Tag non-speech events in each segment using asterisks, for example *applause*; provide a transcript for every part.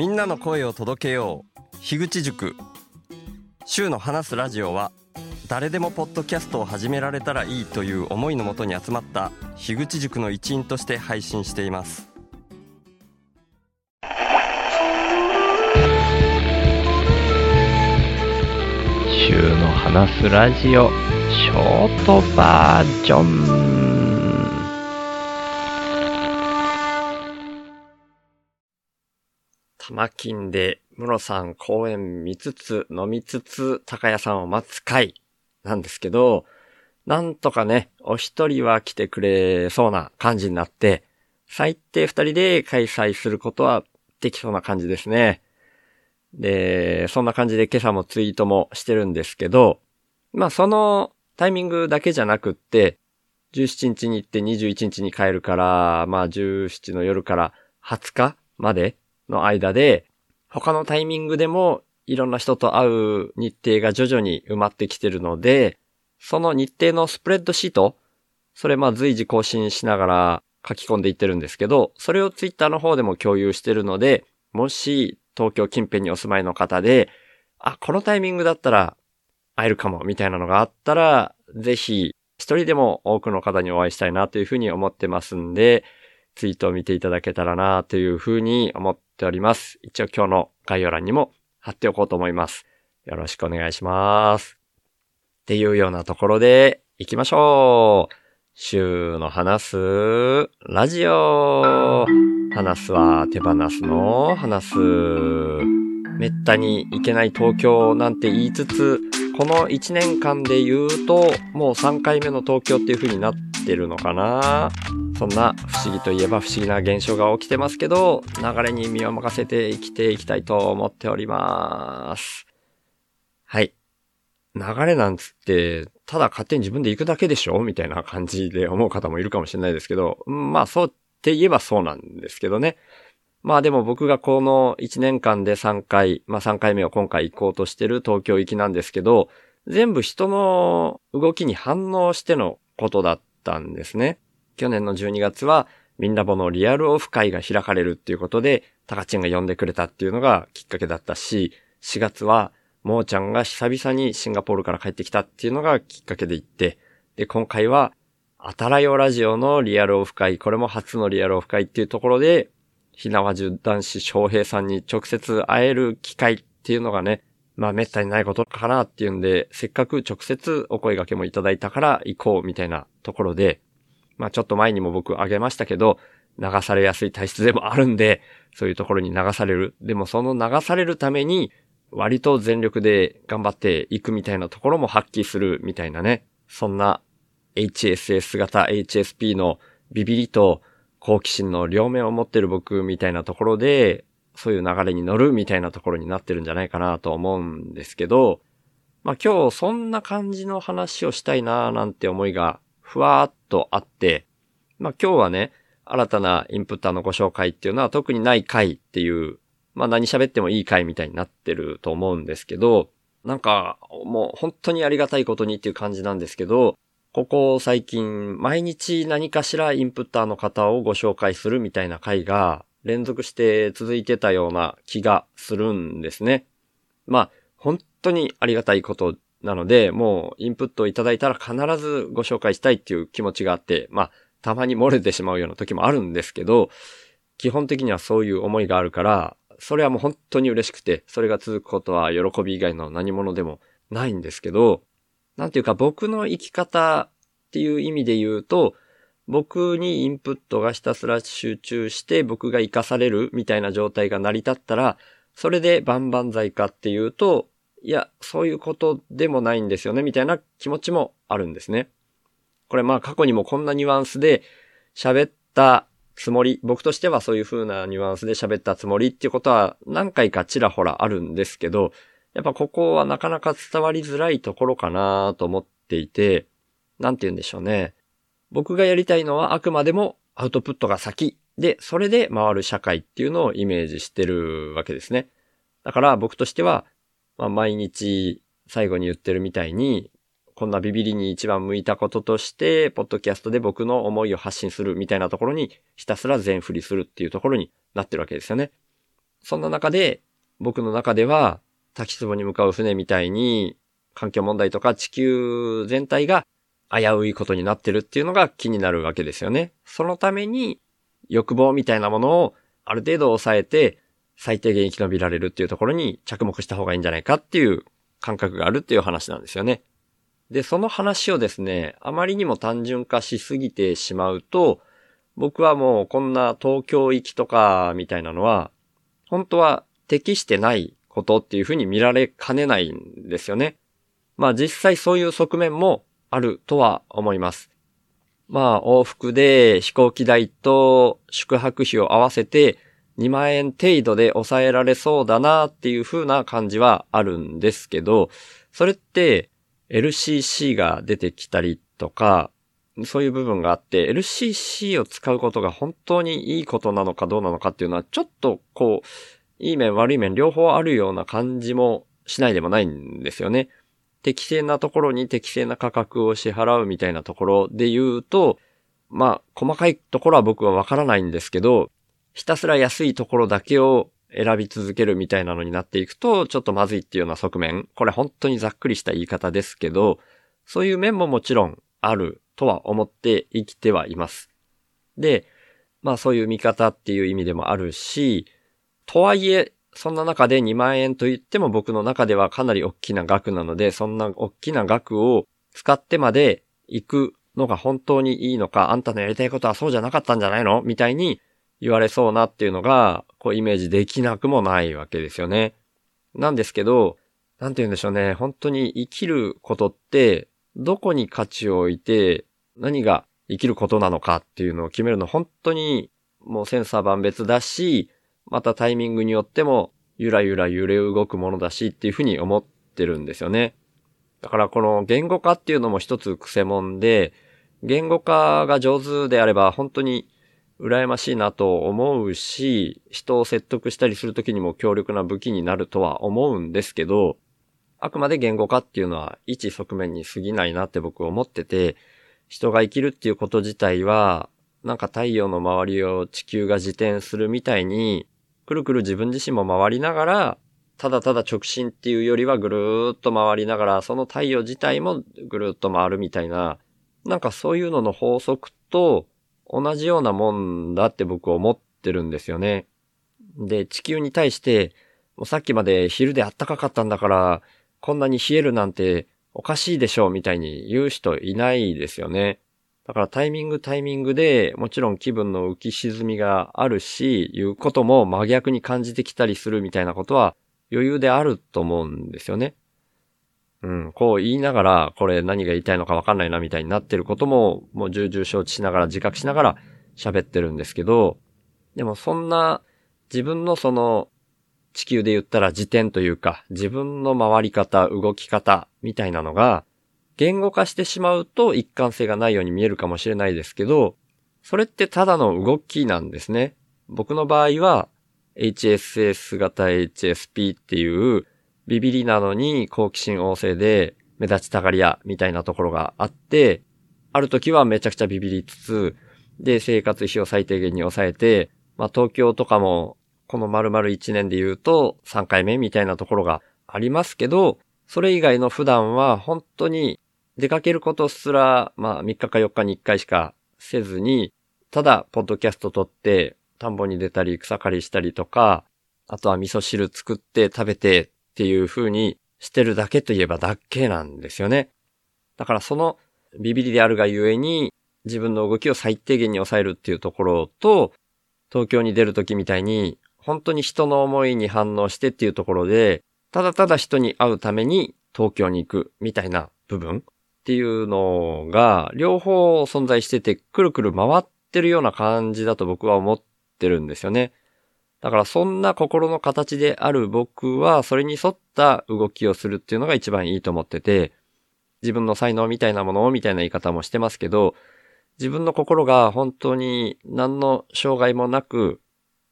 みんなの声を届けよう。樋口塾。週の話すラジオは誰でもポッドキャストを始められたらいいという思いのもとに集まった樋口塾の一員として配信しています。週の話すラジオショートバージョン。玉金で室さん公演見つつ飲みつつ高谷さんを待つ会なんですけどなんとかねお一人は来てくれそうな感じになって最低二人で開催することはできそうな感じですね。で、そんな感じで今朝もツイートもしてるんですけど、まあそのタイミングだけじゃなくって、17日に行って21日に帰るから、まあ17の夜から20日までの間で、他のタイミングでもいろんな人と会う日程が徐々に埋まってきてるので、その日程のスプレッドシート、それまあ随時更新しながら書き込んでいってるんですけど、それをツイッターの方でも共有してるので、もし東京近辺にお住まいの方で、あ、このタイミングだったら会えるかも、みたいなのがあったら、ぜひ、一人でも多くの方にお会いしたいなというふうに思ってますんで、ツイートを見ていただけたらなというふうに思っております。一応今日の概要欄にも貼っておこうと思います。よろしくお願いします。っていうようなところで行きましょう。週の話すラジオ。話すは手放すの話す。めったに行けない東京なんて言いつつ、この1年間で言うと、もう3回目の東京っていう風になってるのかなそんな不思議といえば不思議な現象が起きてますけど、流れに身を任せて生きていきたいと思っております。はい。流れなんつって、ただ勝手に自分で行くだけでしょみたいな感じで思う方もいるかもしれないですけど、まあそうって言えばそうなんですけどね。まあでも僕がこの1年間で3回、まあ3回目を今回行こうとしてる東京行きなんですけど、全部人の動きに反応してのことだったんですね。去年の12月は、みんなぼのリアルオフ会が開かれるっていうことで、タカチンが呼んでくれたっていうのがきっかけだったし、4月は、もーちゃんが久々にシンガポールから帰ってきたっていうのがきっかけで行って、で、今回は、あたらよラジオのリアルオフ会、これも初のリアルオフ会っていうところで、ひなわじゅ男子翔平さんに直接会える機会っていうのがね、まあ滅多にないことかなっていうんで、せっかく直接お声掛けもいただいたから行こうみたいなところで、まあちょっと前にも僕あげましたけど、流されやすい体質でもあるんで、そういうところに流される。でもその流されるために、割と全力で頑張っていくみたいなところも発揮するみたいなね。そんな HSS 型 HSP のビビリと好奇心の両面を持ってる僕みたいなところで、そういう流れに乗るみたいなところになってるんじゃないかなと思うんですけど、まあ今日そんな感じの話をしたいなーなんて思いがふわーっとあって、まあ今日はね、新たなインプッターのご紹介っていうのは特にない回っていうまあ何喋ってもいい回みたいになってると思うんですけど、なんかもう本当にありがたいことにっていう感じなんですけど、ここ最近毎日何かしらインプッターの方をご紹介するみたいな回が連続して続いてたような気がするんですね。まあ本当にありがたいことなので、もうインプットをいただいたら必ずご紹介したいっていう気持ちがあって、まあたまに漏れてしまうような時もあるんですけど、基本的にはそういう思いがあるから、それはもう本当に嬉しくて、それが続くことは喜び以外の何者でもないんですけど、なんていうか僕の生き方っていう意味で言うと、僕にインプットがひたすら集中して僕が活かされるみたいな状態が成り立ったら、それで万々歳かっていうと、いや、そういうことでもないんですよね、みたいな気持ちもあるんですね。これまあ過去にもこんなニュアンスで喋ったつもり、僕としてはそういう風なニュアンスで喋ったつもりっていうことは何回かちらほらあるんですけど、やっぱここはなかなか伝わりづらいところかなと思っていて、なんて言うんでしょうね。僕がやりたいのはあくまでもアウトプットが先で、それで回る社会っていうのをイメージしてるわけですね。だから僕としては、まあ、毎日最後に言ってるみたいに、こんなビビリに一番向いたこととして、ポッドキャストで僕の思いを発信するみたいなところに、ひたすら全振りするっていうところになってるわけですよね。そんな中で、僕の中では、滝壺に向かう船みたいに、環境問題とか地球全体が危ういことになってるっていうのが気になるわけですよね。そのために、欲望みたいなものをある程度抑えて、最低限生き延びられるっていうところに着目した方がいいんじゃないかっていう感覚があるっていう話なんですよね。で、その話をですね、あまりにも単純化しすぎてしまうと、僕はもうこんな東京行きとかみたいなのは、本当は適してないことっていうふうに見られかねないんですよね。まあ実際そういう側面もあるとは思います。まあ往復で飛行機代と宿泊費を合わせて2万円程度で抑えられそうだなっていう風な感じはあるんですけど、それって LCC が出てきたりとか、そういう部分があって、LCC を使うことが本当にいいことなのかどうなのかっていうのは、ちょっとこう、いい面悪い面両方あるような感じもしないでもないんですよね。適正なところに適正な価格を支払うみたいなところで言うと、まあ、細かいところは僕はわからないんですけど、ひたすら安いところだけを選び続けるみたいなのになっていくと、ちょっとまずいっていうような側面。これ本当にざっくりした言い方ですけど、そういう面ももちろんあるとは思って生きてはいます。で、まあそういう見方っていう意味でもあるし、とはいえ、そんな中で2万円と言っても僕の中ではかなり大きな額なので、そんな大きな額を使ってまで行くのが本当にいいのか、あんたのやりたいことはそうじゃなかったんじゃないの？みたいに言われそうなっていうのが、こうイメージできなくもないわけですよね。なんですけど、なんて言うんでしょうね。本当に生きることって、どこに価値を置いて、何が生きることなのかっていうのを決めるの本当にもうセンサー万別だし、またタイミングによってもゆらゆら揺れ動くものだしっていうふうに思ってるんですよね。だからこの言語化っていうのも一つ癖もんで、言語化が上手であれば本当に羨ましいなと思うし、人を説得したりするときにも強力な武器になるとは思うんですけど、あくまで言語化っていうのは一側面に過ぎないなって僕思ってて、人が生きるっていうこと自体は、なんか太陽の周りを地球が自転するみたいに、くるくる自分自身も回りながら、ただただ直進っていうよりはぐるーっと回りながら、その太陽自体もぐるーっと回るみたいな、なんかそういうのの法則と同じようなもんだって僕思ってるんですよね。で、地球に対して、もうさっきまで昼で暖かかったんだから、こんなに冷えるなんておかしいでしょうみたいに言う人いないですよね。だからタイミングタイミングでもちろん気分の浮き沈みがあるし、いうことも真逆に感じてきたりするみたいなことは余裕であると思うんですよね。うん、こう言いながら、これ何が言いたいのかわかんないなみたいになってることも、もう重々承知しながら自覚しながら喋ってるんですけど、でもそんな自分のその地球で言ったら時点というか、自分の回り方、動き方みたいなのが、言語化してしまうと一貫性がないように見えるかもしれないですけど、それってただの動きなんですね。僕の場合は、HSS 型 HSP っていうビビリなのに好奇心旺盛で目立ちたがり屋みたいなところがあって、ある時はめちゃくちゃビビりつつ、で、生活費を最低限に抑えて、まあ東京とかもこの丸々1年で言うと3回目みたいなところがありますけど、それ以外の普段は本当に出かけることすら、まあ3日か4日に1回しかせずに、ただ、ポッドキャスト撮って、田んぼに出たり草刈りしたりとか、あとは味噌汁作って食べてっていう風にしてるだけといえばだけなんですよね。だからそのビビりであるがゆえに自分の動きを最低限に抑えるっていうところと、東京に出るときみたいに本当に人の思いに反応してっていうところで、ただただ人に会うために東京に行くみたいな部分っていうのが、両方存在してて、くるくる回ってるような感じだと僕は思ってるんですよね。だからそんな心の形である僕は、それに沿った動きをするっていうのが一番いいと思ってて、自分の才能みたいなものをみたいな言い方もしてますけど、自分の心が本当に何の障害もなく、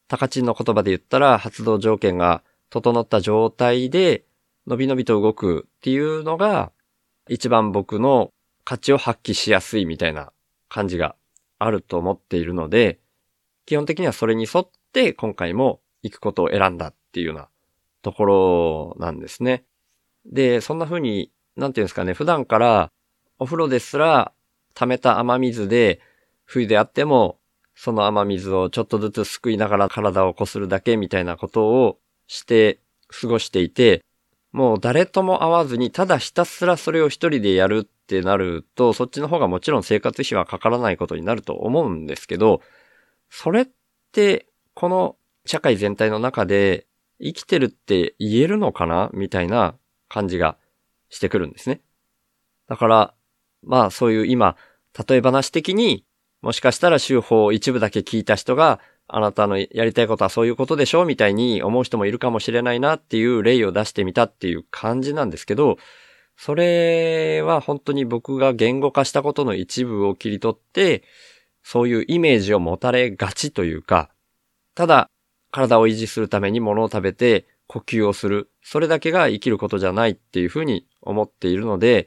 高知の言葉で言ったら発動条件が整った状態で、のびのびと動くっていうのが、一番僕の価値を発揮しやすいみたいな感じがあると思っているので、基本的にはそれに沿って今回も行くことを選んだっていうようなところなんですね。で、そんな風に、なんていうんですかね、普段からお風呂ですら溜めた雨水で、冬であっても、その雨水をちょっとずつすくいながら体をこするだけみたいなことをして過ごしていて、もう誰とも会わずにただひたすらそれを一人でやるってなると、そっちの方がもちろん生活費はかからないことになると思うんですけど、それって、この社会全体の中で生きてるって言えるのかな？みたいな感じがしてくるんですね。だから、まあそういう今、例え話的に、もしかしたら手法を一部だけ聞いた人が、あなたのやりたいことはそういうことでしょ？うみたいに思う人もいるかもしれないなっていう例を出してみたっていう感じなんですけど、それは本当に僕が言語化したことの一部を切り取って、そういうイメージを持たれがちというか、ただ体を維持するために物を食べて呼吸をする。それだけが生きることじゃないっていうふうに思っているので、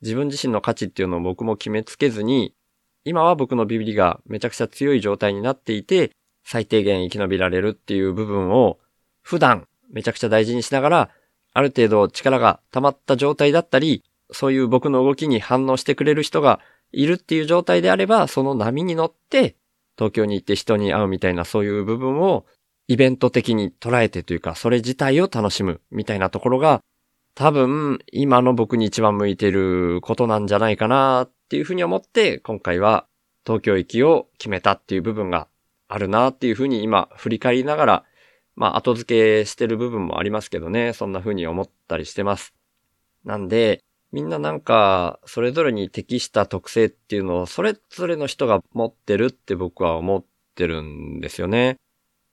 自分自身の価値っていうのを僕も決めつけずに、今は僕のビビりがめちゃくちゃ強い状態になっていて、最低限生き延びられるっていう部分を普段めちゃくちゃ大事にしながら、ある程度力が溜まった状態だったり、そういう僕の動きに反応してくれる人がいるっていう状態であれば、その波に乗って東京に行って人に会うみたいなそういう部分をイベント的に捉えてというか、それ自体を楽しむみたいなところが、多分今の僕に一番向いてることなんじゃないかなっていうふうに思って、今回は東京行きを決めたっていう部分があるなっていうふうに今振り返りながら、まあ後付けしてる部分もありますけどね、そんなふうに思ったりしてます。なんで、みんななんか、それぞれに適した特性っていうのをそれぞれの人が持ってるって僕は思ってるんですよね。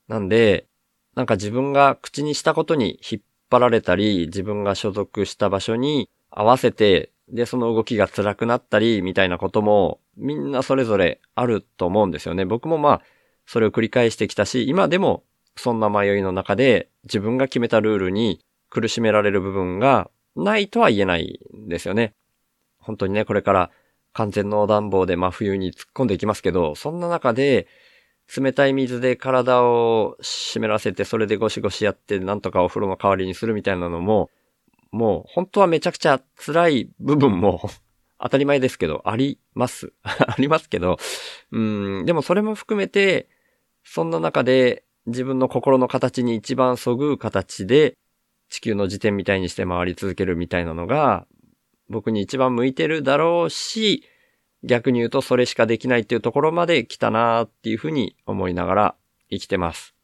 なんで、なんか自分が口にしたことに引っ張られたり、自分が所属した場所に合わせて、で、その動きが辛くなったり、みたいなことも、みんなそれぞれあると思うんですよね。僕もまあ、それを繰り返してきたし、今でもそんな迷いの中で自分が決めたルールに苦しめられる部分がないとは言えないんですよね。本当にね、これから完全の暖房で真冬に突っ込んでいきますけど、そんな中で冷たい水で体を湿らせて、それでゴシゴシやって、なんとかお風呂の代わりにするみたいなのも、もう本当はめちゃくちゃ辛い部分も *laughs* 当たり前ですけど、あります。*laughs* ありますけど、うん、でもそれも含めて、そんな中で自分の心の形に一番そぐう形で地球の時点みたいにして回り続けるみたいなのが僕に一番向いてるだろうし、逆に言うとそれしかできないっていうところまで来たなーっていうふうに思いながら生きてます。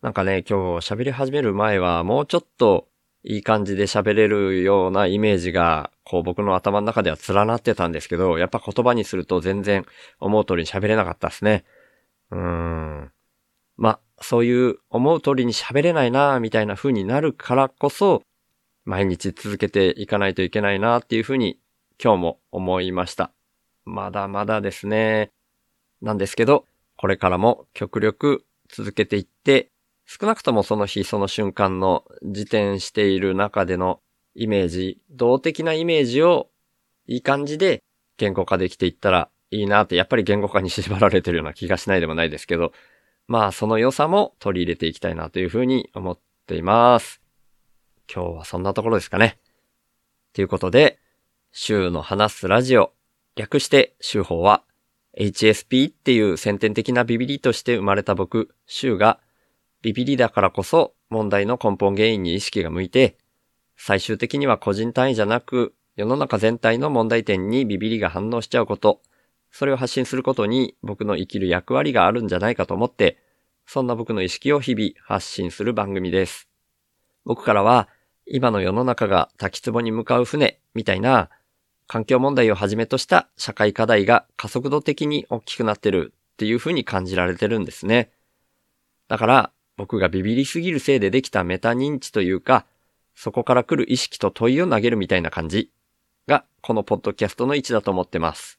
なんかね、今日喋り始める前はもうちょっといい感じで喋れるようなイメージが、こう僕の頭の中では連なってたんですけど、やっぱ言葉にすると全然思う通りに喋れなかったですね。うーん。ま、そういう思う通りに喋れないなみたいな風になるからこそ、毎日続けていかないといけないなっていう風に今日も思いました。まだまだですね。なんですけど、これからも極力続けていって、少なくともその日その瞬間の自転している中でのイメージ、動的なイメージをいい感じで言語化できていったらいいなって、やっぱり言語化に縛られてるような気がしないでもないですけど、まあその良さも取り入れていきたいなというふうに思っています。今日はそんなところですかね。ということで、週の話すラジオ略して週報は HSP っていう先天的なビビリとして生まれた僕、週がビビリだからこそ問題の根本原因に意識が向いて、最終的には個人単位じゃなく世の中全体の問題点にビビリが反応しちゃうこと、それを発信することに僕の生きる役割があるんじゃないかと思って、そんな僕の意識を日々発信する番組です。僕からは今の世の中が滝壺に向かう船みたいな環境問題をはじめとした社会課題が加速度的に大きくなってるっていうふうに感じられてるんですね。だから僕がビビりすぎるせいでできたメタ認知というか、そこから来る意識と問いを投げるみたいな感じがこのポッドキャストの位置だと思ってます。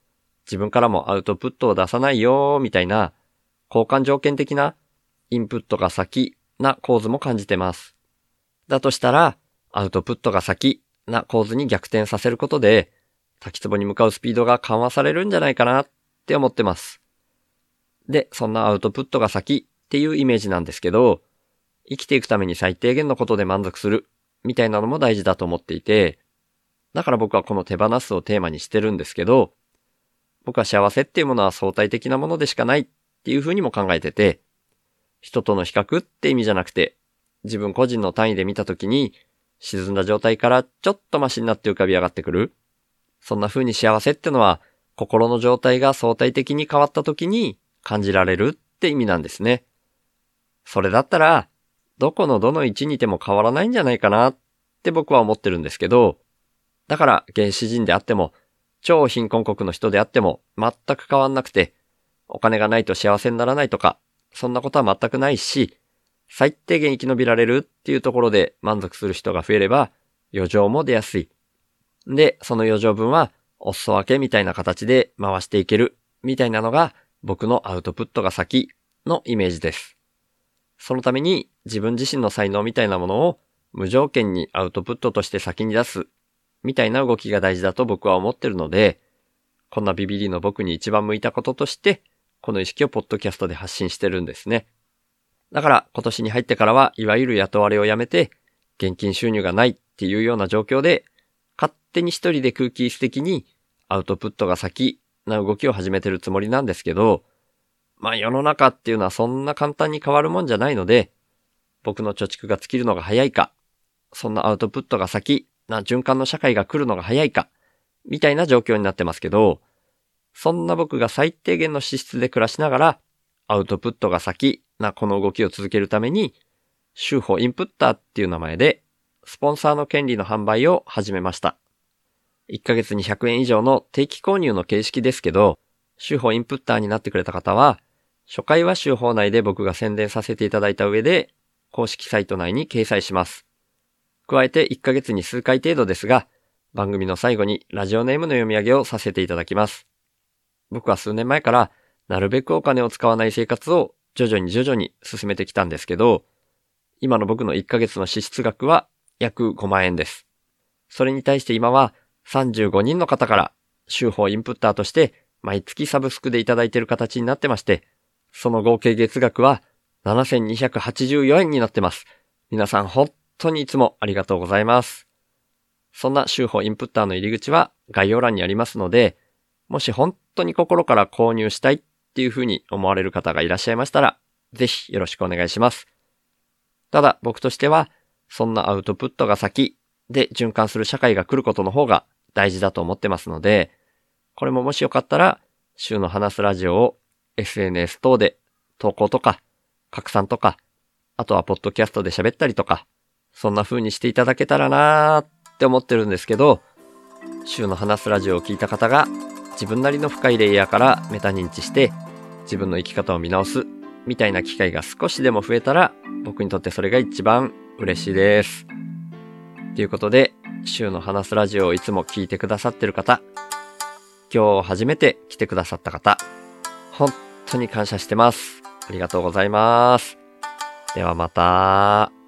自分からもアウトプットを出さないよみたいな、交換条件的なインプットが先な構図も感じてます。だとしたら、アウトプットが先な構図に逆転させることで、滝壺に向かうスピードが緩和されるんじゃないかなって思ってます。で、そんなアウトプットが先っていうイメージなんですけど、生きていくために最低限のことで満足するみたいなのも大事だと思っていて、だから僕はこの手放すをテーマにしてるんですけど、僕は幸せっていうものは相対的なものでしかないっていうふうにも考えてて、人との比較って意味じゃなくて、自分個人の単位で見たときに、沈んだ状態からちょっとマシになって浮かび上がってくる。そんな風に幸せってのは、心の状態が相対的に変わった時に感じられるって意味なんですね。それだったら、どこのどの位置にいても変わらないんじゃないかなって僕は思ってるんですけど、だから原始人であっても、超貧困国の人であっても全く変わんなくて、お金がないと幸せにならないとか、そんなことは全くないし、最低限生き延びられるっていうところで満足する人が増えれば、余剰も出やすい。で、その余剰分は、お裾分けみたいな形で回していける、みたいなのが、僕のアウトプットが先のイメージです。そのために自分自身の才能みたいなものを無条件にアウトプットとして先に出すみたいな動きが大事だと僕は思ってるので、こんなビビリの僕に一番向いたこととして、この意識をポッドキャストで発信してるんですね。だから今年に入ってからはいわゆる雇われをやめて、現金収入がないっていうような状況で、勝手に一人で空気質的にアウトプットが先な動きを始めてるつもりなんですけど、まあ世の中っていうのはそんな簡単に変わるもんじゃないので、僕の貯蓄が尽きるのが早いか、そんなアウトプットが先な循環の社会が来るのが早いか、みたいな状況になってますけど、そんな僕が最低限の資質で暮らしながら、アウトプットが先なこの動きを続けるために、週報インプッターっていう名前で、スポンサーの権利の販売を始めました。1ヶ月に100円以上の定期購入の形式ですけど、週報インプッターになってくれた方は、初回は週報内で僕が宣伝させていただいた上で、公式サイト内に掲載します。加えて1ヶ月に数回程度ですが、番組の最後にラジオネームの読み上げをさせていただきます。僕は数年前から、なるべくお金を使わない生活を徐々に徐々に進めてきたんですけど、今の僕の1ヶ月の支出額は約5万円です。それに対して今は35人の方から週報インプッターとして毎月サブスクでいただいている形になってまして、その合計月額は7284円になってます。皆さん本当にいつもありがとうございます。そんな週報インプッターの入り口は概要欄にありますので、もし本当に心から購入したいっていうふうに思われる方がいらっしゃいましたら、ぜひよろしくお願いします。ただ僕としては、そんなアウトプットが先で循環する社会が来ることの方が大事だと思ってますので、これももしよかったら、週の話すラジオを SNS 等で投稿とか、拡散とか、あとはポッドキャストで喋ったりとか、そんな風にしていただけたらなーって思ってるんですけど、週の話すラジオを聞いた方が自分なりの深いレイヤーからメタ認知して自分の生き方を見直すみたいな機会が少しでも増えたら僕にとってそれが一番嬉しいです。ということで、週の話すラジオをいつも聞いてくださってる方、今日初めて来てくださった方、本当に感謝してます。ありがとうございます。ではまた。